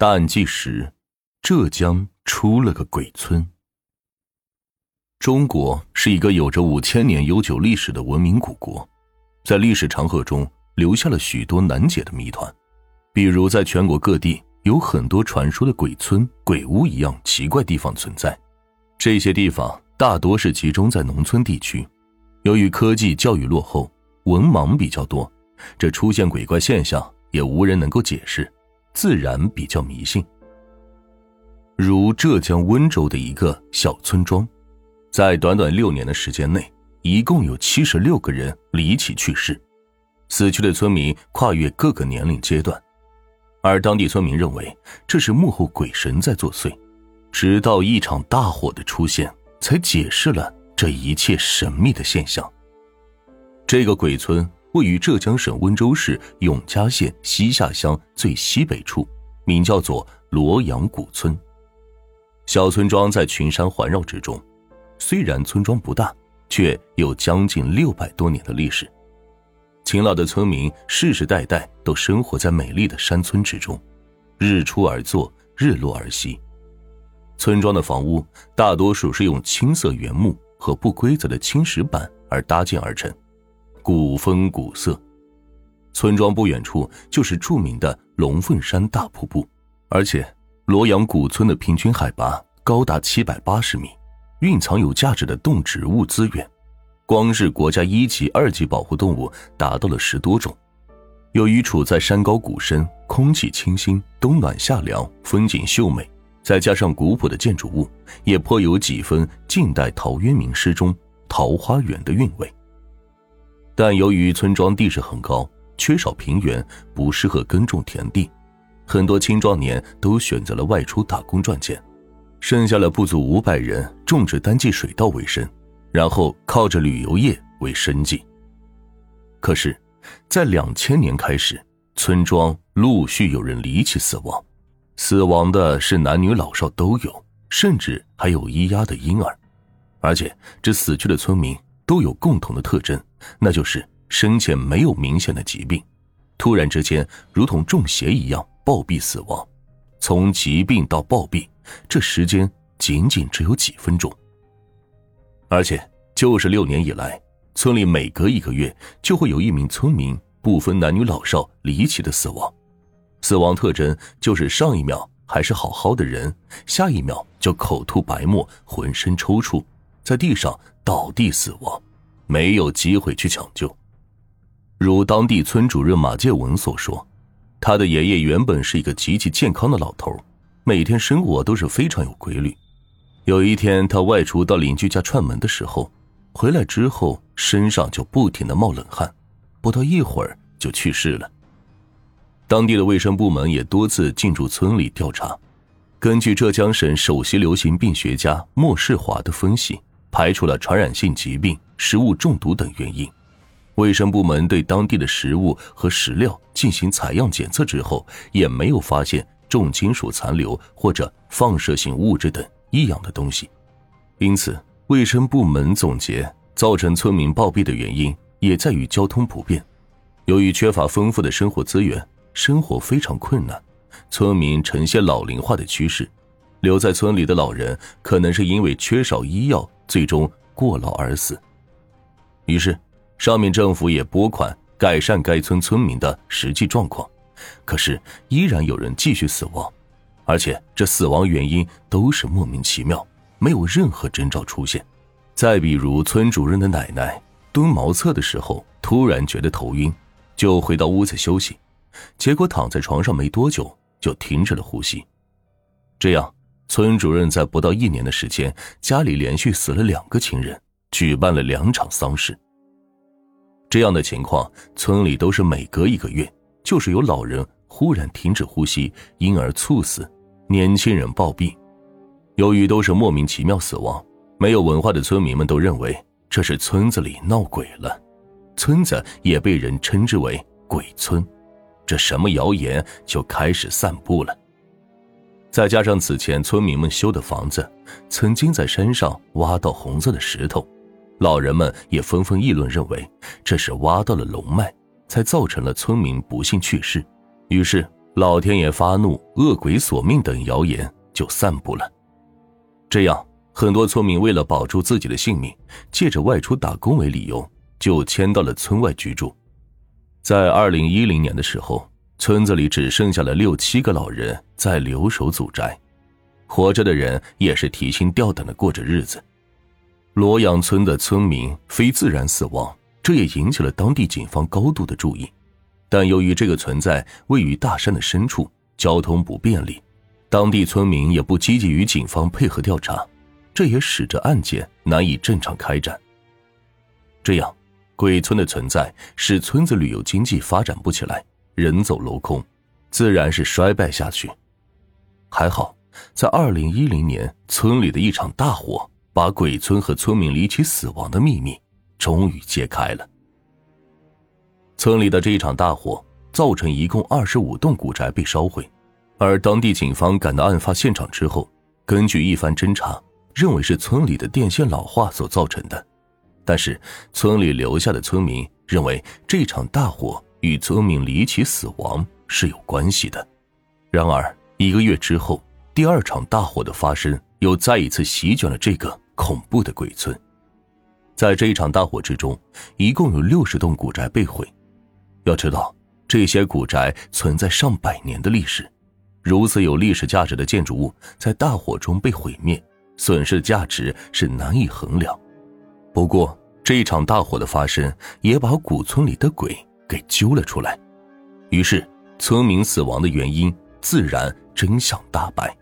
大纪时，浙江出了个鬼村。中国是一个有着五千年悠久历史的文明古国，在历史长河中留下了许多难解的谜团，比如在全国各地有很多传说的鬼村、鬼屋一样奇怪地方存在。这些地方大多是集中在农村地区，由于科技教育落后，文盲比较多，这出现鬼怪现象也无人能够解释。自然比较迷信，如浙江温州的一个小村庄，在短短六年的时间内，一共有七十六个人离奇去世，死去的村民跨越各个年龄阶段，而当地村民认为这是幕后鬼神在作祟，直到一场大火的出现，才解释了这一切神秘的现象。这个鬼村。位于浙江省温州市永嘉县西下乡最西北处，名叫做罗阳古村。小村庄在群山环绕之中，虽然村庄不大，却有将近六百多年的历史。勤劳的村民世世代代都生活在美丽的山村之中，日出而作，日落而息。村庄的房屋大多数是用青色原木和不规则的青石板而搭建而成。古风古色，村庄不远处就是著名的龙凤山大瀑布，而且罗阳古村的平均海拔高达七百八十米，蕴藏有价值的动植物资源，光是国家一级、二级保护动物达到了十多种。由于处在山高谷深，空气清新，冬暖夏凉，风景秀美，再加上古朴的建筑物，也颇有几分近代陶渊明诗中桃花源的韵味。但由于村庄地势很高，缺少平原，不适合耕种田地，很多青壮年都选择了外出打工赚钱，剩下了不足五百人种植单季水稻为生，然后靠着旅游业为生计。可是，在两千年开始，村庄陆续有人离奇死亡，死亡的是男女老少都有，甚至还有咿呀的婴儿，而且这死去的村民。都有共同的特征，那就是生前没有明显的疾病，突然之间如同中邪一样暴毙死亡。从疾病到暴毙，这时间仅仅只有几分钟。而且就是六年以来，村里每隔一个月就会有一名村民，不分男女老少，离奇的死亡。死亡特征就是上一秒还是好好的人，下一秒就口吐白沫，浑身抽搐。在地上倒地死亡，没有机会去抢救。如当地村主任马介文所说，他的爷爷原本是一个极其健康的老头，每天生活都是非常有规律。有一天，他外出到邻居家串门的时候，回来之后身上就不停的冒冷汗，不到一会儿就去世了。当地的卫生部门也多次进驻村里调查，根据浙江省首席流行病学家莫世华的分析。排除了传染性疾病、食物中毒等原因，卫生部门对当地的食物和食料进行采样检测之后，也没有发现重金属残留或者放射性物质等异样的东西。因此，卫生部门总结，造成村民暴毙的原因也在于交通不便。由于缺乏丰富的生活资源，生活非常困难，村民呈现老龄化的趋势。留在村里的老人可能是因为缺少医药。最终过劳而死。于是，上面政府也拨款改善该村村民的实际状况，可是依然有人继续死亡，而且这死亡原因都是莫名其妙，没有任何征兆出现。再比如，村主任的奶奶蹲茅厕的时候突然觉得头晕，就回到屋子休息，结果躺在床上没多久就停止了呼吸，这样。村主任在不到一年的时间，家里连续死了两个亲人，举办了两场丧事。这样的情况，村里都是每隔一个月，就是有老人忽然停止呼吸，因而猝死；年轻人暴毙。由于都是莫名其妙死亡，没有文化的村民们都认为这是村子里闹鬼了，村子也被人称之为鬼村。这什么谣言就开始散布了。再加上此前村民们修的房子，曾经在山上挖到红色的石头，老人们也纷纷议论，认为这是挖到了龙脉，才造成了村民不幸去世。于是老天爷发怒、恶鬼索命等谣言就散布了。这样，很多村民为了保住自己的性命，借着外出打工为理由，就迁到了村外居住。在二零一零年的时候，村子里只剩下了六七个老人在留守祖宅，活着的人也是提心吊胆的过着日子。罗阳村的村民非自然死亡，这也引起了当地警方高度的注意。但由于这个存在位于大山的深处，交通不便利。当地村民也不积极与警方配合调查，这也使得案件难以正常开展。这样，鬼村的存在使村子旅游经济发展不起来，人走楼空，自然是衰败下去。还好，在二零一零年，村里的一场大火把鬼村和村民离奇死亡的秘密终于揭开了。村里的这一场大火造成一共二十五栋古宅被烧毁。而当地警方赶到案发现场之后，根据一番侦查，认为是村里的电线老化所造成的。但是村里留下的村民认为这场大火与泽敏离奇死亡是有关系的。然而一个月之后，第二场大火的发生又再一次席卷了这个恐怖的鬼村。在这一场大火之中，一共有六十栋古宅被毁。要知道，这些古宅存在上百年的历史。如此有历史价值的建筑物在大火中被毁灭，损失价值是难以衡量。不过，这一场大火的发生也把古村里的鬼给揪了出来，于是村民死亡的原因自然真相大白。